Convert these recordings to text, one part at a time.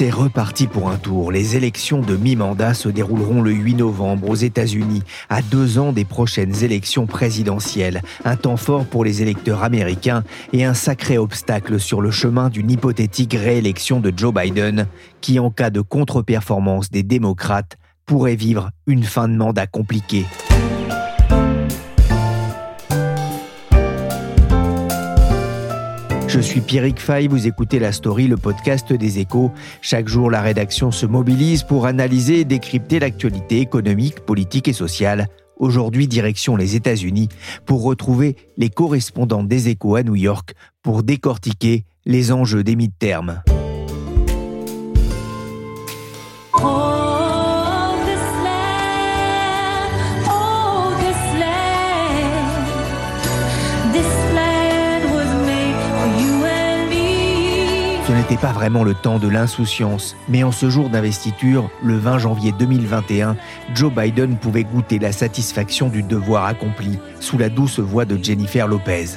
C'est reparti pour un tour. Les élections de mi-mandat se dérouleront le 8 novembre aux États-Unis, à deux ans des prochaines élections présidentielles. Un temps fort pour les électeurs américains et un sacré obstacle sur le chemin d'une hypothétique réélection de Joe Biden, qui, en cas de contre-performance des démocrates, pourrait vivre une fin de mandat compliquée. Je suis Pierrick Fay, vous écoutez La Story, le podcast des échos. Chaque jour, la rédaction se mobilise pour analyser et décrypter l'actualité économique, politique et sociale. Aujourd'hui, direction les États-Unis pour retrouver les correspondants des échos à New York pour décortiquer les enjeux des mi-termes. Ce n'était pas vraiment le temps de l'insouciance, mais en ce jour d'investiture, le 20 janvier 2021, Joe Biden pouvait goûter la satisfaction du devoir accompli sous la douce voix de Jennifer Lopez.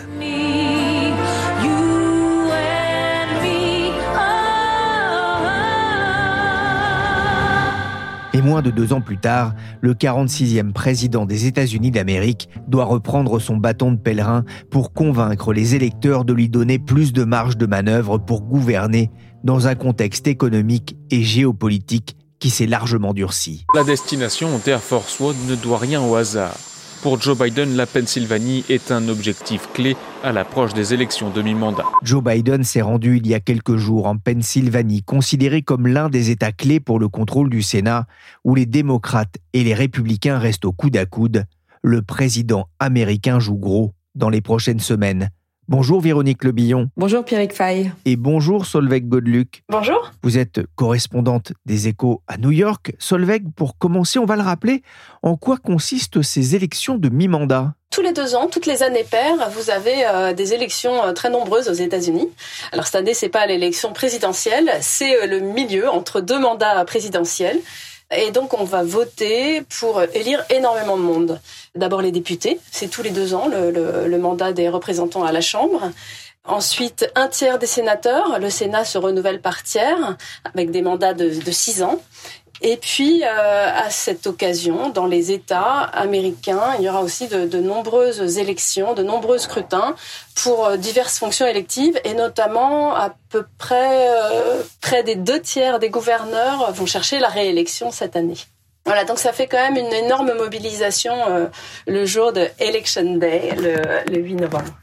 Moins de deux ans plus tard, le 46e président des États-Unis d'Amérique doit reprendre son bâton de pèlerin pour convaincre les électeurs de lui donner plus de marge de manœuvre pour gouverner dans un contexte économique et géopolitique qui s'est largement durci. La destination Air Force One ne doit rien au hasard. Pour Joe Biden, la Pennsylvanie est un objectif clé à l'approche des élections de mi-mandat. Joe Biden s'est rendu il y a quelques jours en Pennsylvanie, considéré comme l'un des États clés pour le contrôle du Sénat, où les démocrates et les républicains restent au coude à coude. Le président américain joue gros dans les prochaines semaines. Bonjour Véronique Lebillon. Bonjour Pierrick Fay. Et bonjour Solveig Godluc. Bonjour. Vous êtes correspondante des échos à New York. Solveig, pour commencer, on va le rappeler, en quoi consistent ces élections de mi-mandat? Tous les deux ans, toutes les années paires, vous avez euh, des élections euh, très nombreuses aux États-Unis. Alors cette année, c'est pas l'élection présidentielle, c'est euh, le milieu entre deux mandats présidentiels. Et donc, on va voter pour élire énormément de monde. D'abord les députés, c'est tous les deux ans le, mandat des représentants à la Chambre. Ensuite, un tiers des sénateurs. Le Sénat se renouvelle par tiers avec des mandats de, six ans. Et puis, euh, à cette occasion, dans les États américains, il y aura aussi de, nombreuses élections, de nombreux scrutins pour euh, diverses fonctions électives, et notamment à peu près euh, près des deux tiers des gouverneurs vont chercher la réélection cette année. Voilà, donc ça fait quand même une énorme mobilisation le jour de Election Day, le 8 novembre.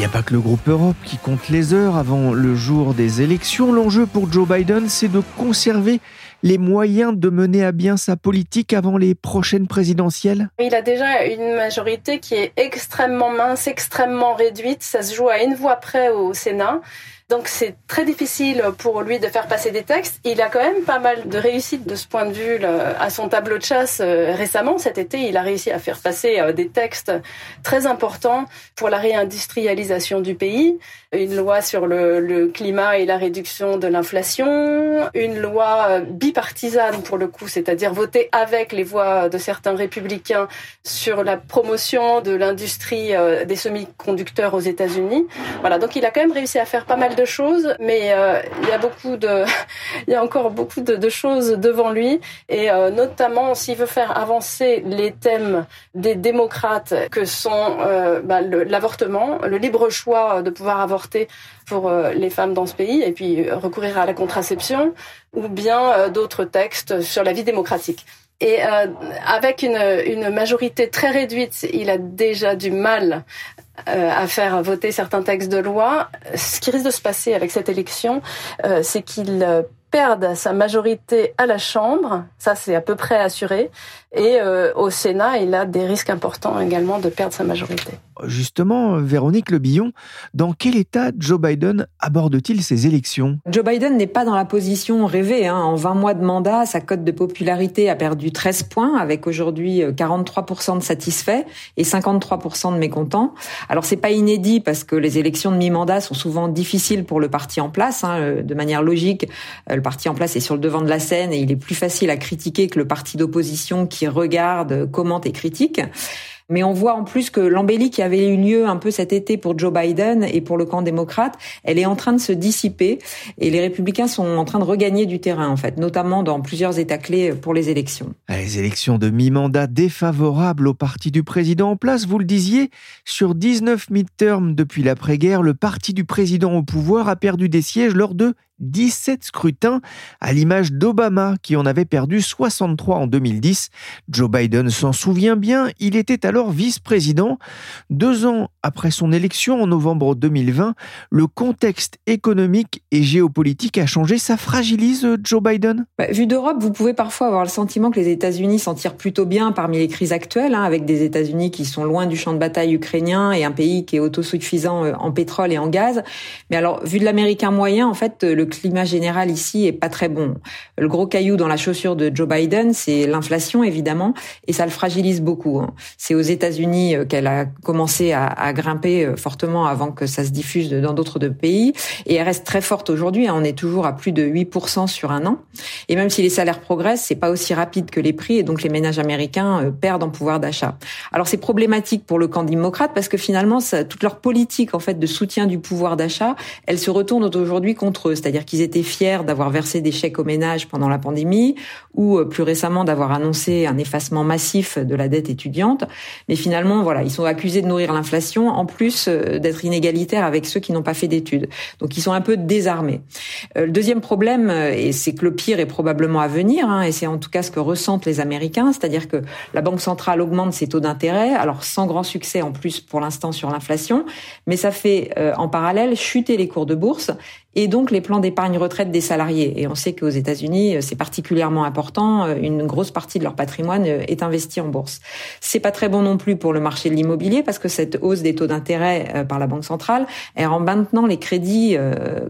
N'y a pas que le groupe Europe qui compte les heures avant le jour des élections. L'enjeu pour Joe Biden, c'est de conserver les moyens de mener à bien sa politique avant les prochaines présidentielles Il a déjà une majorité qui est extrêmement mince, extrêmement réduite. Ça se joue à une voix près au Sénat. Donc c'est très difficile pour lui de faire passer des textes. Il a quand même pas mal de réussite de ce point de vue à son tableau de chasse euh, récemment. Cet été, il a réussi à faire passer euh, des textes très importants pour la réindustrialisation du pays. Une loi sur le, climat et la réduction de l'inflation. Une loi euh, bipartisane pour le coup, c'est-à-dire voter avec les voix de certains républicains sur la promotion de l'industrie des semi-conducteurs aux États-Unis. Voilà, donc il a quand même réussi à faire pas mal de choses, mais euh, il y a beaucoup de, il y a encore beaucoup de, choses devant lui, et euh, notamment s'il veut faire avancer les thèmes des démocrates que sont euh, bah, l'avortement, le libre choix de pouvoir avorter pour les femmes dans ce pays, et puis recourir à la contraception, ou bien d'autres textes sur la vie démocratique. Et euh, avec une, une majorité très réduite, il a déjà du mal euh, à faire voter certains textes de loi. Ce qui risque de se passer avec cette élection, euh, c'est qu'il perde sa majorité à la Chambre, ça c'est à peu près assuré, et euh, au Sénat, il a des risques importants également de perdre sa majorité. Justement, Véronique Lebillon, dans quel état Joe Biden aborde-t-il ces élections? Joe Biden n'est pas dans la position rêvée. Hein. En 20 mois de mandat, sa cote de popularité a perdu 13 points, avec aujourd'hui 43% de satisfaits et 53% de mécontents. Alors c'est pas inédit parce que les élections de mi-mandat sont souvent difficiles pour le parti en place. Hein. Euh, de manière logique, euh, le parti en place est sur le devant de la scène et il est plus facile à critiquer que le parti d'opposition qui regarde, commente et critique. Mais on voit en plus que l'embellie qui avait eu lieu un peu cet été pour Joe Biden et pour le camp démocrate, elle est en train de se dissiper et les républicains sont en train de regagner du terrain en fait, notamment dans plusieurs États clés pour les élections. Les élections de mi-mandat défavorables au parti du président en place, vous le disiez, sur 19 midterms depuis l'après-guerre, le parti du président au pouvoir a perdu des sièges lors de 17 scrutins, à l'image d'Obama qui en avait perdu 63 en 2010. Joe Biden s'en souvient bien, il était alors vice-président. Deux ans après son élection en novembre 2020, le contexte économique et géopolitique a changé. Ça fragilise euh, Joe Biden? Bah, Vu d'Europe, vous pouvez parfois avoir le sentiment que les États-Unis s'en tirent plutôt bien parmi les crises actuelles, hein, avec des États-Unis qui sont loin du champ de bataille ukrainien et un pays qui est autosuffisant euh, en pétrole et en gaz. Mais alors, vu de l'américain moyen, en fait, le climat général ici est pas très bon. Le gros caillou dans la chaussure de Joe Biden, c'est l'inflation évidemment, et ça le fragilise beaucoup. Hein. C'est aux États-Unis euh, qu'elle a commencé à, grimper euh, fortement avant que ça se diffuse dans d'autres pays, et elle reste très forte aujourd'hui. Hein. On est toujours à plus de 8% sur un an. Et même si les salaires progressent, c'est pas aussi rapide que les prix, et donc les ménages américains euh, perdent en pouvoir d'achat. Alors c'est problématique pour le camp démocrate parce que finalement, toute leur politique en fait de soutien du pouvoir d'achat, elle se retourne aujourd'hui contre eux, c'est-à-dire qu'ils étaient fiers d'avoir versé des chèques aux ménages pendant la pandémie ou euh, plus récemment d'avoir annoncé un effacement massif de la dette étudiante. Mais finalement, voilà, ils sont accusés de nourrir l'inflation en plus euh, d'être inégalitaires avec ceux qui n'ont pas fait d'études. Donc ils sont un peu désarmés. Euh, le deuxième problème, et c'est que le pire est probablement à venir, hein, et c'est en tout cas ce que ressentent les Américains, c'est-à-dire que la Banque centrale augmente ses taux d'intérêt, alors sans grand succès en plus pour l'instant sur l'inflation, mais ça fait en parallèle chuter les cours de bourse et donc les plans d'épargne retraite des salariés. Et on sait qu'aux États-Unis, euh, c'est particulièrement important. Euh, une grosse partie de leur patrimoine euh, est investi en bourse. C'est pas très bon non plus pour le marché de l'immobilier parce que cette hausse des taux d'intérêt par la banque centrale, elle rend maintenant les crédits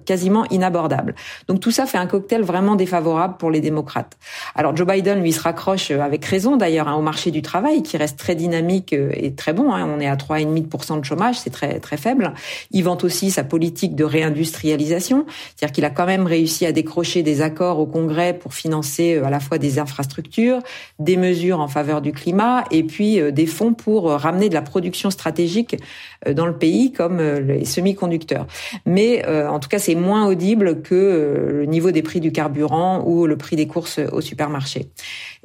quasiment inabordables. Donc tout ça fait un cocktail vraiment défavorable pour les démocrates. Alors Joe Biden, lui, se raccroche avec raison d'ailleurs hein, au marché du travail qui reste très dynamique et très bon. Hein. On est à 3,5% de chômage, c'est très très faible. Il vante aussi sa politique de réindustrialisation c'est-à-dire qu'il a quand même réussi à décrocher des accords au Congrès pour financer euh, à la fois des infrastructures, des mesures en faveur du climat et puis euh, des fonds pour euh, ramener de la production stratégique dans le pays comme les semi-conducteurs. Mais en tout cas, c'est moins audible que le niveau des prix du carburant ou le prix des courses au supermarché.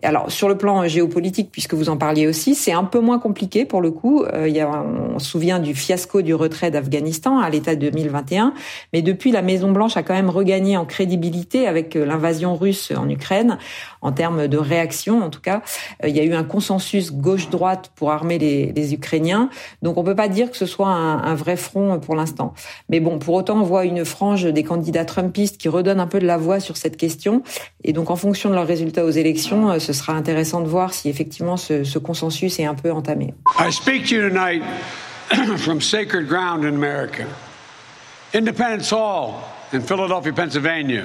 Alors sur le plan géopolitique, puisque vous en parliez aussi, c'est un peu moins compliqué pour le coup. A, on se souvient du fiasco du retrait d'Afghanistan à l'état 2021, mais depuis la Maison Blanche a quand même regagné en crédibilité avec euh, l'invasion russe en Ukraine, en termes de réaction en tout cas. Euh, il y a eu un consensus gauche-droite pour armer les, Ukrainiens, donc on peut pas dire que ce soit un, vrai front pour l'instant. Mais bon, pour autant, on voit une frange des candidats trumpistes qui redonnent un peu de la voix sur cette question, et donc en fonction de leurs résultats aux élections, euh, ce sera intéressant de voir si effectivement ce, ce consensus est un peu entamé. I speak to you tonight from sacred ground in America. Independence Hall in Philadelphia, Pennsylvania.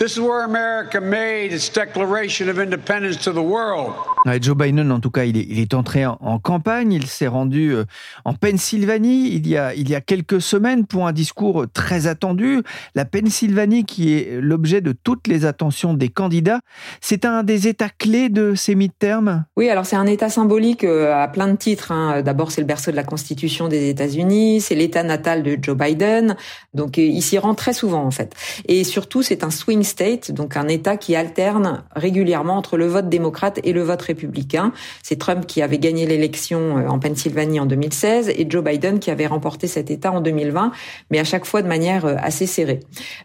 This is where America made its declaration of independence to the world. Joe Biden, en tout cas, il est, il est entré en, campagne. Il s'est rendu euh, en Pennsylvanie il y, a, il y a quelques semaines pour un discours très attendu. La Pennsylvanie, qui est l'objet de toutes les attentions des candidats, c'est un des États clés de ces mi-termes Oui, alors c'est un État symbolique euh, à plein de titres. Hein. D'abord, c'est le berceau de la Constitution des États-Unis. C'est l'État natal de Joe Biden. Donc, euh, il s'y rend très souvent, en fait. Et surtout, c'est un swing state, donc un État qui alterne régulièrement entre le vote démocrate et le vote républicain. C'est Trump qui avait gagné l'élection en Pennsylvanie en 2016 et Joe Biden qui avait remporté cet État en 2020, mais à chaque fois de manière assez serrée.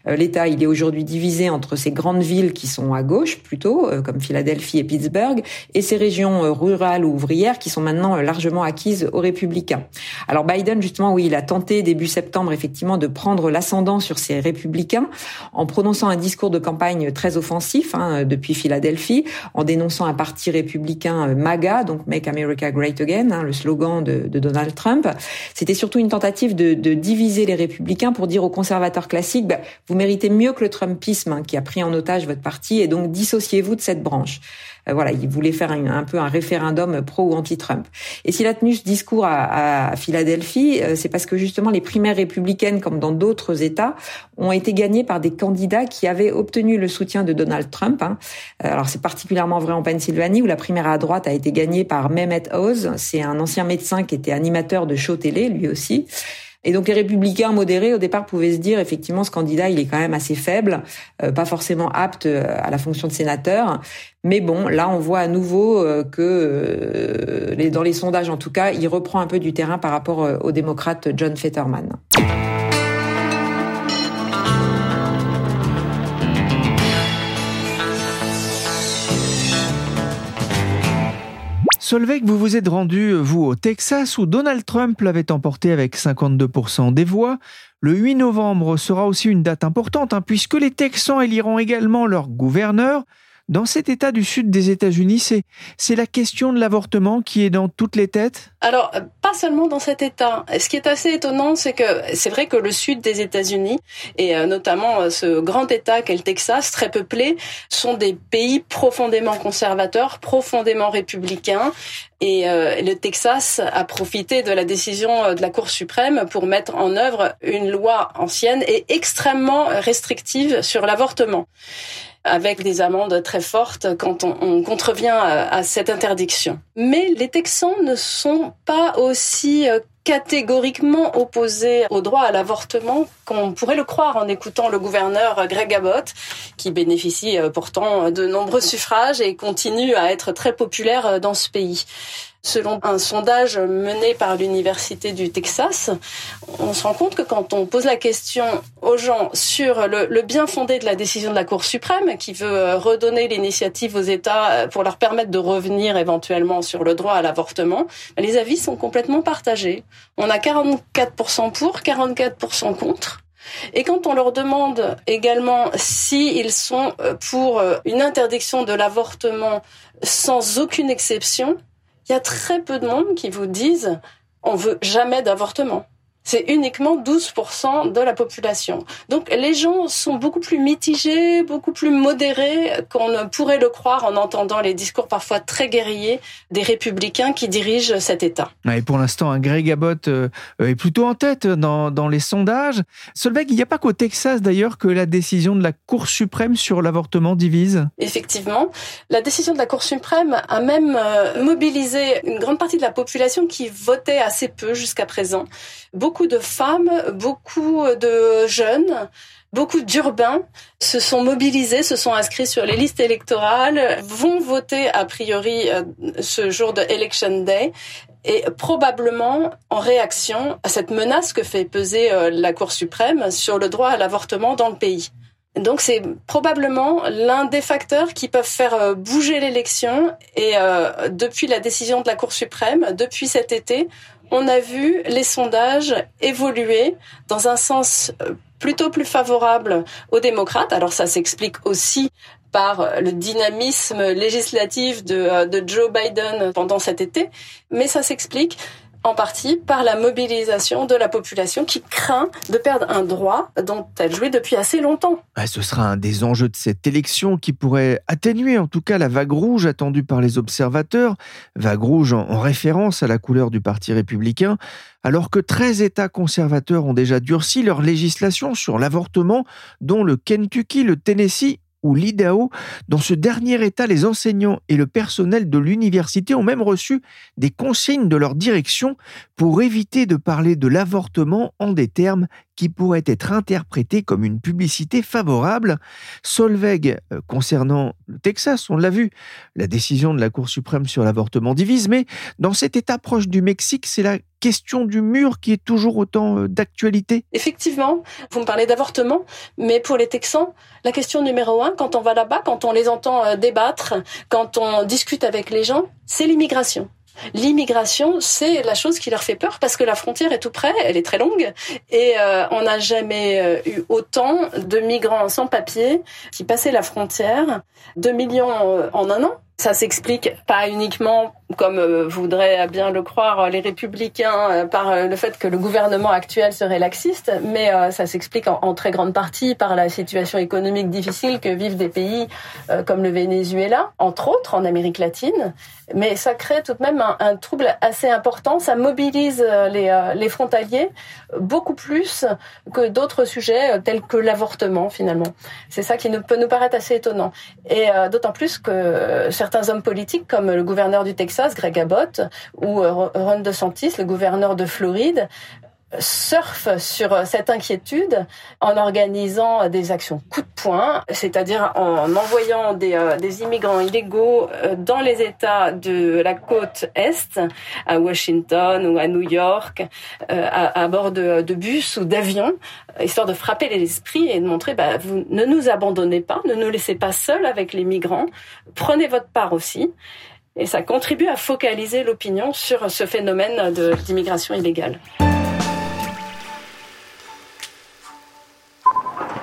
L'État, il est aujourd'hui divisé entre ces grandes villes qui sont à gauche plutôt, comme Philadelphie et Pittsburgh, et ces régions rurales ou ouvrières qui sont maintenant largement acquises aux républicains. Alors Biden, justement, oui, il a tenté début septembre effectivement de prendre l'ascendant sur ces républicains en prononçant un discours de campagne très offensif hein, depuis Philadelphie, en dénonçant un parti républicain MAGA, donc Make America Great Again, hein, le slogan de, de, Donald Trump. C'était surtout une tentative de, de, diviser les républicains pour dire aux conservateurs classiques, bah, vous méritez mieux que le Trumpisme hein, qui a pris en otage votre parti et donc dissociez-vous de cette branche. Euh, voilà, il voulait faire un, peu un référendum pro ou anti-Trump. Et s'il a tenu ce discours à, à Philadelphie, euh, c'est parce que justement les primaires républicaines, comme dans d'autres États, ont été gagnées par des candidats qui avaient obtenu le soutien de Donald Trump. Hein. Euh, alors c'est particulièrement vrai en Pennsylvanie où la primaire à droite a été gagnée par Mehmet Oz. C'est un ancien médecin qui était animateur de show télé, lui aussi. Et donc les républicains modérés au départ pouvaient se dire effectivement ce candidat il est quand même assez faible, euh, pas forcément apte euh, à la fonction de sénateur. Mais bon, là on voit à nouveau euh, que dans les sondages en tout cas, il reprend un peu du terrain par rapport au démocrate John Fetterman. Solveig, vous vous êtes rendu, vous, au Texas, où Donald Trump l'avait emporté avec 52% des voix. Le 8 novembre sera aussi une date importante, hein, puisque les Texans éliront également leur gouverneur. Dans cet État du sud des États-Unis, c'est, c'est la question de l'avortement qui est dans toutes les têtes? Alors, pas seulement dans cet État. Ce qui est assez étonnant, c'est que c'est vrai que le sud des États-Unis, et euh, notamment euh, ce grand État qu'est le Texas, très peuplé, sont des pays profondément conservateurs, profondément républicains. Et euh, le Texas a profité de la décision de la Cour suprême pour mettre en œuvre une loi ancienne et extrêmement restrictive sur l'avortement avec des amendes très fortes quand on, contrevient à, cette interdiction. Mais les Texans ne sont pas aussi euh, catégoriquement opposés au droit à l'avortement qu'on pourrait le croire en écoutant le gouverneur Greg Abbott, qui bénéficie euh, pourtant de nombreux suffrages et continue à être très populaire euh, dans ce pays. Selon un sondage mené par l'Université du Texas, on se rend compte que quand on pose la question aux gens sur le, bien fondé de la décision de la Cour suprême, qui veut euh, redonner l'initiative aux États euh, pour leur permettre de revenir éventuellement sur le droit à l'avortement, les avis sont complètement partagés. On a 44% pour, 44% contre. Et quand on leur demande également s'ils sont euh, pour une interdiction de l'avortement sans aucune exception, il y a très peu de monde qui vous disent on veut jamais d'avortement c'est uniquement 12% de la population. Donc les gens sont beaucoup plus mitigés, beaucoup plus modérés qu'on ne pourrait le croire en entendant les discours parfois très guerriers des républicains qui dirigent cet État. Et pour l'instant, un Greg Abbott euh, est plutôt en tête dans, dans les sondages. Solveig, il n'y a pas qu'au Texas d'ailleurs que la décision de la Cour suprême sur l'avortement divise? Effectivement, la décision de la Cour suprême a même euh, mobilisé une grande partie de la population qui votait assez peu jusqu'à présent. Beaucoup beaucoup de femmes, beaucoup de jeunes, beaucoup d'urbains se sont mobilisés, se sont inscrits sur les listes électorales, vont voter a priori euh, ce jour de Election Day et probablement en réaction à cette menace que fait peser euh, la Cour suprême sur le droit à l'avortement dans le pays. Donc c'est probablement l'un des facteurs qui peuvent faire euh, bouger l'élection et depuis la décision de la Cour suprême, depuis cet été, on a vu les sondages évoluer dans un sens euh, plutôt plus favorable aux démocrates. Alors ça s'explique aussi par le dynamisme législatif de, euh, de Joe Biden pendant cet été, mais ça s'explique en partie par la mobilisation de la population qui craint de perdre un droit dont elle jouait depuis assez longtemps. ce sera un des enjeux de cette élection qui pourrait atténuer en tout cas la vague rouge attendue par les observateurs, vague rouge en référence à la couleur du Parti républicain, alors que 13 États conservateurs ont déjà durci leur législation sur l'avortement, dont le Kentucky, le Tennessee ou l'IDAO. Dans ce dernier état, les enseignants et le personnel de l'université ont même reçu des consignes de leur direction pour éviter de parler de l'avortement en des termes qui pourraient être interprétés comme une publicité favorable. Solveig, euh, concernant le Texas, on l'a vu, la décision de la Cour suprême sur l'avortement divise, mais dans cet état proche du Mexique, c'est la question du mur qui est toujours autant euh, d'actualité Effectivement, vous me parlez d'avortement, mais pour les Texans, la question numéro un, quand on va là-bas, quand on les entend euh, débattre, quand on discute avec les gens, c'est l'immigration. L'immigration, c'est la chose qui leur fait peur parce que la frontière est tout près, elle est très longue et euh, on n'a jamais euh, eu autant de migrants sans papier qui passaient la frontière, 2 millions euh, en un an. Ça s'explique pas uniquement, comme voudraient bien le croire les républicains, par le fait que le gouvernement actuel serait laxiste, mais ça s'explique en, très grande partie par la situation économique difficile que vivent des pays comme le Venezuela, entre autres en Amérique latine, mais ça crée tout de même un, trouble assez important. Ça mobilise euh, les, euh, frontaliers beaucoup plus que d'autres sujets euh, tels que l'avortement finalement. C'est ça qui nous, peut nous paraître assez étonnant. Et d'autant plus que hommes politiques comme le gouverneur du Texas, Greg Abbott, ou Ron DeSantis, le gouverneur de Floride, surfe sur cette inquiétude en organisant des actions coup de poing, c'est-à-dire en envoyant des, euh, des, immigrants illégaux euh, dans les États de la côte Est, à Washington ou à New York, euh, à, bord de, de bus ou d'avions, histoire de frapper les esprits et de montrer, bah, vous ne nous abandonnez pas, ne nous laissez pas seuls avec les migrants, prenez votre part aussi. Et ça contribue à focaliser l'opinion sur ce phénomène d'immigration illégale.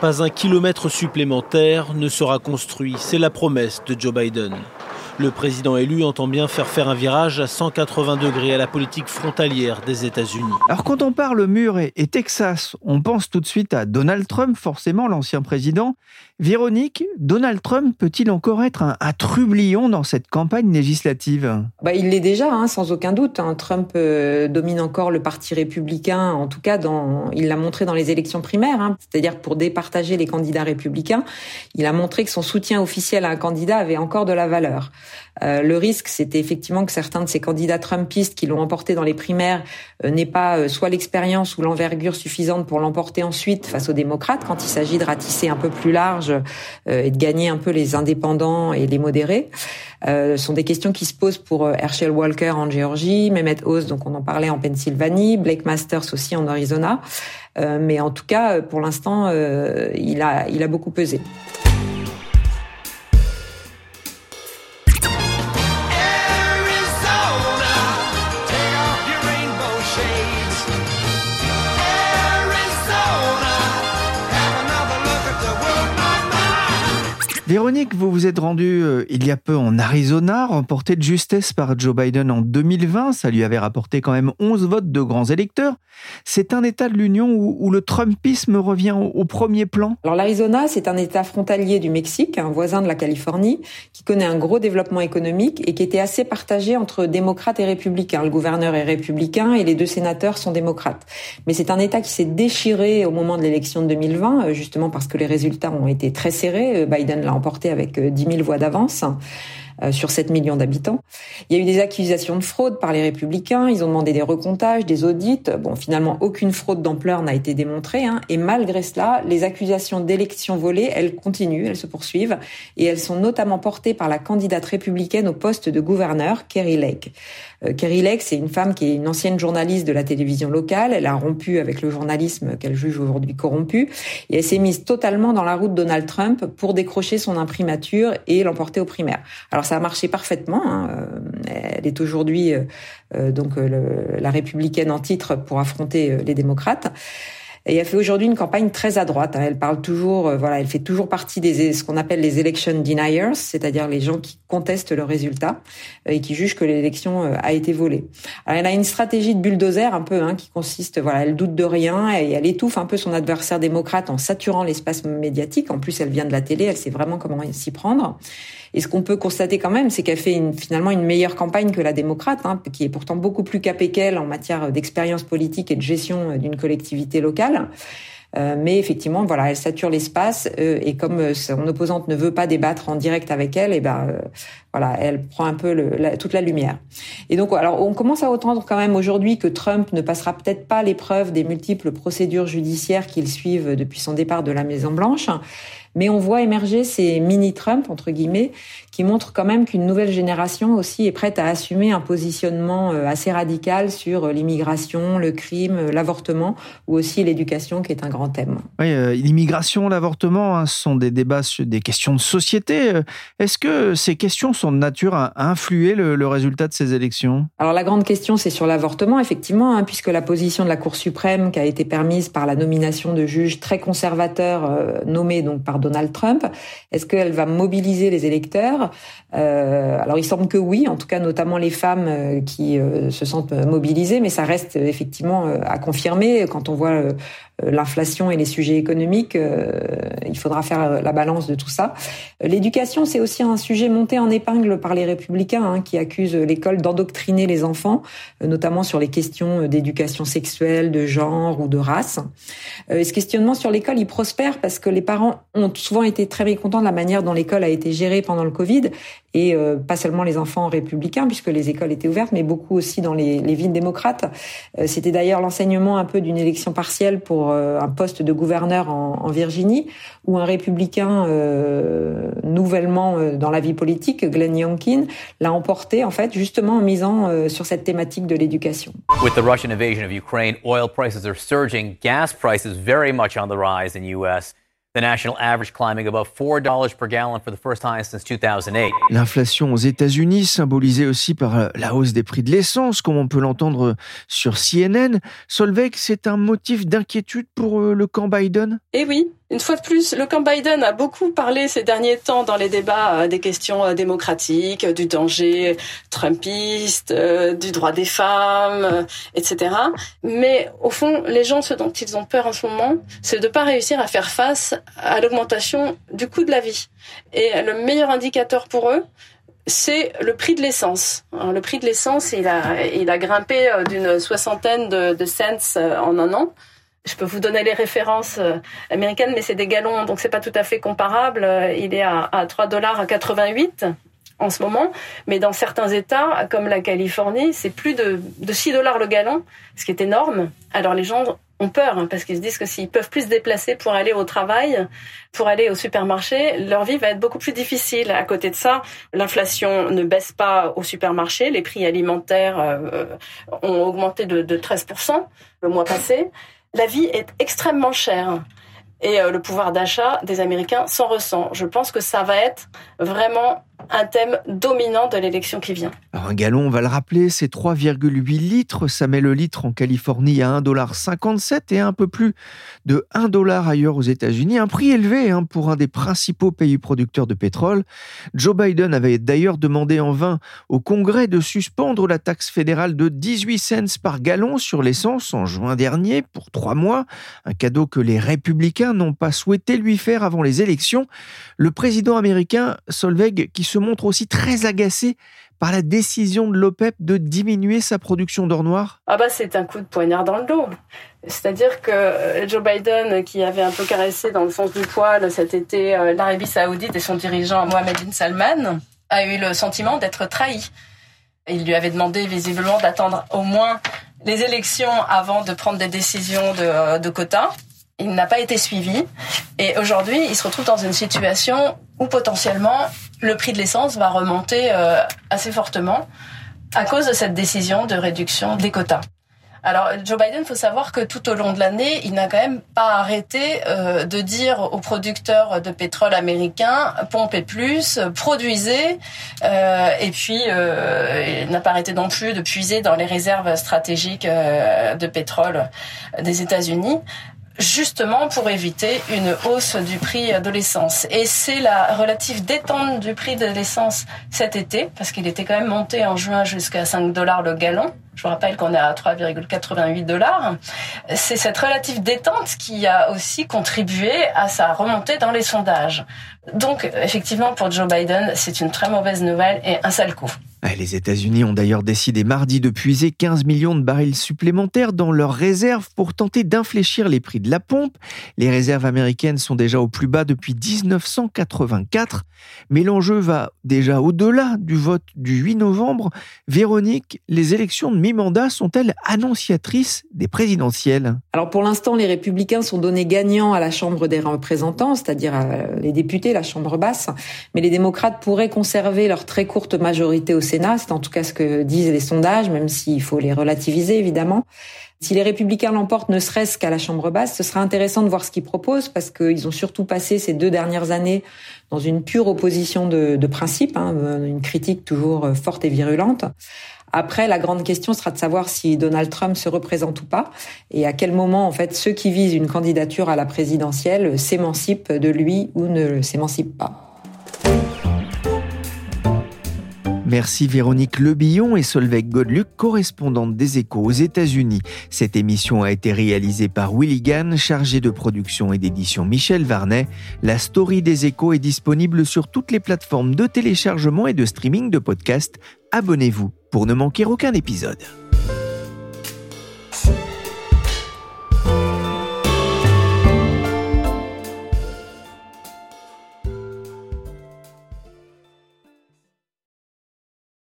Pas un kilomètre supplémentaire ne sera construit, c'est la promesse de Joe Biden. Le président élu entend bien faire faire un virage à 180 degrés à la politique frontalière des États-Unis. Alors quand on parle mur et, Texas, on pense tout de suite à Donald Trump, forcément l'ancien président. Véronique, Donald Trump peut-il encore être un, trublion dans cette campagne législative? Bah, Il l'est déjà, hein, sans aucun doute. Hein. Trump euh, domine encore le parti républicain, en tout cas, il l'a montré dans les élections primaires, hein. c'est-à-dire pour départager les candidats républicains. Il a montré que son soutien officiel à un candidat avait encore de la valeur. Euh, le risque, c'était effectivement que certains de ces candidats trumpistes qui l'ont emporté dans les primaires euh, n'aient pas soit l'expérience ou l'envergure suffisante pour l'emporter ensuite face aux démocrates quand il s'agit de ratisser un peu plus large et de gagner un peu les indépendants et les modérés. ce sont des questions qui se posent pour Herschel Walker en Géorgie, Mehmet Oz, donc on en parlait en Pennsylvanie, Blake Masters aussi en Arizona. mais en tout cas, pour l'instant, il a, il a beaucoup pesé. Véronique, vous vous êtes rendue euh, il y a peu en Arizona, remporté de justesse par Joe Biden en 2020. Ça lui avait rapporté quand même 11 votes de grands électeurs. C'est un État de l'Union où, le Trumpisme revient au, premier plan. Alors l'Arizona, c'est un État frontalier du Mexique, un voisin de la Californie, qui connaît un gros développement économique et qui était assez partagé entre démocrates et républicains. Le gouverneur est républicain et les deux sénateurs sont démocrates. Mais c'est un État qui s'est déchiré au moment de l'élection de 2020, euh, justement parce que les résultats ont été très serrés. Euh, Biden l'a emporté avec 10 euh, 000 voix d'avance. Euh, sur 7 millions d'habitants. Il y a eu des accusations de fraude par les républicains, ils ont demandé des recomptages, des audits. Bon, finalement, aucune fraude d'ampleur n'a été démontrée. Hein. Et malgré cela, les accusations d'élections volées, elles continuent, elles se poursuivent. Et elles sont notamment portées par la candidate républicaine au poste de gouverneur, Kerry Lake. Euh, Kerry Lake, c'est une femme qui est une ancienne journaliste de la télévision locale. Elle a rompu avec le journalisme qu'elle juge aujourd'hui corrompu. Et elle s'est mise totalement dans la route de Donald Trump pour décrocher son imprimature et l'emporter aux primaires. Alors ça a marché parfaitement. Hein. Euh, elle est aujourd'hui euh, euh, donc la républicaine en titre pour affronter les démocrates. Et elle fait aujourd'hui une campagne très à droite. Hein. Elle parle toujours, euh, voilà, elle fait toujours partie des ce qu'on appelle les election deniers, c'est-à-dire les gens qui contestent le résultat euh, et qui jugent que l'élection euh, a été volée. Alors, elle a une stratégie de bulldozer un peu, hein, qui consiste, voilà, elle doute de rien et elle étouffe un peu son adversaire démocrate en saturant l'espace médiatique. En plus, elle vient de la télé, elle sait vraiment comment s'y prendre. Et ce qu'on peut constater quand même, c'est qu'elle fait une, finalement une meilleure campagne que la démocrate, hein, qui est pourtant beaucoup plus capée qu'elle en matière d'expérience politique et de gestion d'une collectivité locale. mais effectivement, voilà, elle sature l'espace et comme son opposante ne veut pas débattre en direct avec elle, et ben voilà, elle prend un peu le, toute la lumière. Et donc, alors, on commence à entendre quand même aujourd'hui que Trump ne passera peut-être pas l'épreuve des multiples procédures judiciaires qu'il suive depuis son départ de la Maison Blanche. Mais on voit émerger ces mini-Trump, entre guillemets, qui montrent quand même qu'une nouvelle génération aussi est prête à assumer un positionnement euh, assez radical sur euh, l'immigration, le crime, euh, l'avortement, ou aussi l'éducation, qui est un grand thème. Oui, l'immigration, l'avortement, hein, ce sont des débats sur des questions de société. Est-ce que ces questions sont de nature à influer le, résultat de ces élections? Alors la grande question, c'est sur l'avortement, effectivement, hein, puisque la position de la Cour suprême, qui a été permise par la nomination de juges très conservateurs nommés donc par Donald Trump, est-ce qu'elle va mobiliser les électeurs? Euh, alors il semble que oui, en tout cas notamment les femmes euh, qui euh, se sentent mobilisées, mais ça reste effectivement à confirmer quand on voit l'inflation et les sujets économiques. il faudra faire la balance de tout ça. L'éducation, c'est aussi un sujet monté en épingle par les républicains hein, qui accusent l'école d'endoctriner les enfants, notamment sur les questions d'éducation sexuelle, de genre ou de race. Et ce questionnement sur l'école, il prospère parce que les parents ont souvent été très mécontents de la manière dont l'école a été gérée pendant le Covid et euh, pas seulement les enfants républicains puisque les écoles étaient ouvertes, mais beaucoup aussi dans les, villes démocrates. Euh, c'était d'ailleurs l'enseignement un peu d'une élection partielle pour euh, un poste de gouverneur en, Virginie, où un républicain nouvellement dans la vie politique, Glenn Youngkin, l'a emporté en fait justement en misant sur cette thématique de l'éducation. With the Russian invasion of Ukraine, oil prices are surging, gas prices very much on the rise in US. The national average climbing above $4 per gallon for the first time since 2008. L'inflation aux États-Unis, symbolisée aussi par la hausse des prix de l'essence, comme on peut l'entendre sur CNN. Solveig, c'est un motif d'inquiétude pour euh, le camp Biden? Eh oui, une fois de plus, le camp Biden a beaucoup parlé ces derniers temps dans les débats euh, des questions euh, démocratiques, du danger trumpiste, euh, du droit des femmes, etc. Mais au fond, les gens, ce dont ils ont peur en ce moment, c'est de ne pas réussir à faire face à l'augmentation du coût de la vie. Et le meilleur indicateur pour eux, c'est le prix de l'essence. Le prix de l'essence, il a, il a grimpé d'une soixantaine de cents en un an. Je peux vous donner les références euh, américaines, mais c'est des gallons, donc c'est pas tout à fait comparable. Euh, il est à, à 3 dollars 88 en ce moment, mais dans certains États, comme la Californie, c'est plus de, de 6 dollars le gallon, ce qui est énorme. Alors les gens ont peur hein, parce qu'ils se disent que s'ils peuvent plus se déplacer pour aller au travail, pour aller au supermarché, leur vie va être beaucoup plus difficile. À côté de ça, l'inflation ne baisse pas au supermarché, les prix alimentaires euh, ont augmenté de, de 13% le mois passé la vie est extrêmement chère et euh, le pouvoir d'achat des Américains s'en ressent. Je pense que ça va être vraiment un thème dominant de l'élection qui vient. Alors un gallon, on va le rappeler, c'est 3,8 litres. Ça met le litre en Californie à 1,57$ et un peu plus de 1 dollar ailleurs aux États-Unis. Un prix élevé hein, pour un des principaux pays producteurs de pétrole. Joe Biden avait d'ailleurs demandé en vain au Congrès de suspendre la taxe fédérale de 18 cents par gallon sur l'essence en juin dernier pour trois mois. Un cadeau que les républicains n'ont pas souhaité lui faire avant les élections. Le président américain Solveig, qui se montre aussi très agacé par la décision de l'OPEP de diminuer sa production d'or noir Ah bah c'est un coup de poignard dans le dos. C'est-à-dire que euh, Joe Biden, qui avait un peu caressé dans le sens du poil cet été euh, l'Arabie saoudite et son dirigeant Mohamed bin Salman, a eu le sentiment d'être trahi. Il lui avait demandé visiblement d'attendre au moins les élections avant de prendre des décisions de, euh, de quotas il n'a pas été suivi. Et aujourd'hui, il se retrouve dans une situation où potentiellement le prix de l'essence va remonter euh, assez fortement à cause de cette décision de réduction des quotas. Alors Joe Biden, faut savoir que tout au long de l'année, il n'a quand même pas arrêté euh, de dire aux producteurs de pétrole américains pompez plus, produisez, euh, et puis il n'a pas arrêté non plus de puiser dans les réserves stratégiques de pétrole des États-Unis justement pour éviter une hausse du prix de l'essence. Et c'est la relative détente du prix de l'essence cet été, parce qu'il était quand même monté en juin jusqu'à 5 dollars le gallon. Je vous rappelle qu'on est à 3,88 dollars. C'est cette relative détente qui a aussi contribué à sa remontée dans les sondages. Donc, effectivement, pour Joe Biden, c'est une très mauvaise nouvelle et un sale coup. Les États-Unis ont d'ailleurs décidé mardi de puiser 15 millions de barils supplémentaires dans leurs réserves pour tenter d'infléchir les prix de la pompe. Les réserves américaines sont déjà au plus bas depuis 1984, mais l'enjeu va déjà au-delà du vote du 8 novembre. Véronique, les élections de mi-mandat sont-elles annonciatrices des présidentielles? Alors pour l'instant, les républicains sont donnés gagnants à la Chambre des représentants, c'est-à-dire les députés, la Chambre basse, mais les démocrates pourraient conserver leur très courte majorité au C'est en tout cas ce que disent les sondages, même s'il faut les relativiser évidemment. Si les républicains l'emportent ne serait-ce qu'à la Chambre basse, ce sera intéressant de voir ce qu'ils proposent parce qu'ils ont surtout passé ces deux dernières années dans une pure opposition de, de principe, hein, une critique toujours forte et virulente. Après, la grande question sera de savoir si Donald Trump se représente ou pas, et à quel moment, en fait, ceux qui visent une candidature à la présidentielle s'émancipent de lui ou ne s'émancipent pas. Merci Véronique Lebillon et Solveig Godluc, correspondante des échos aux États-Unis. Cette émission a été réalisée par Willy Gann, chargé de production et d'édition Michel Varnet. La story des échos est disponible sur toutes les plateformes de téléchargement et de streaming de podcasts. Abonnez-vous pour ne manquer aucun épisode.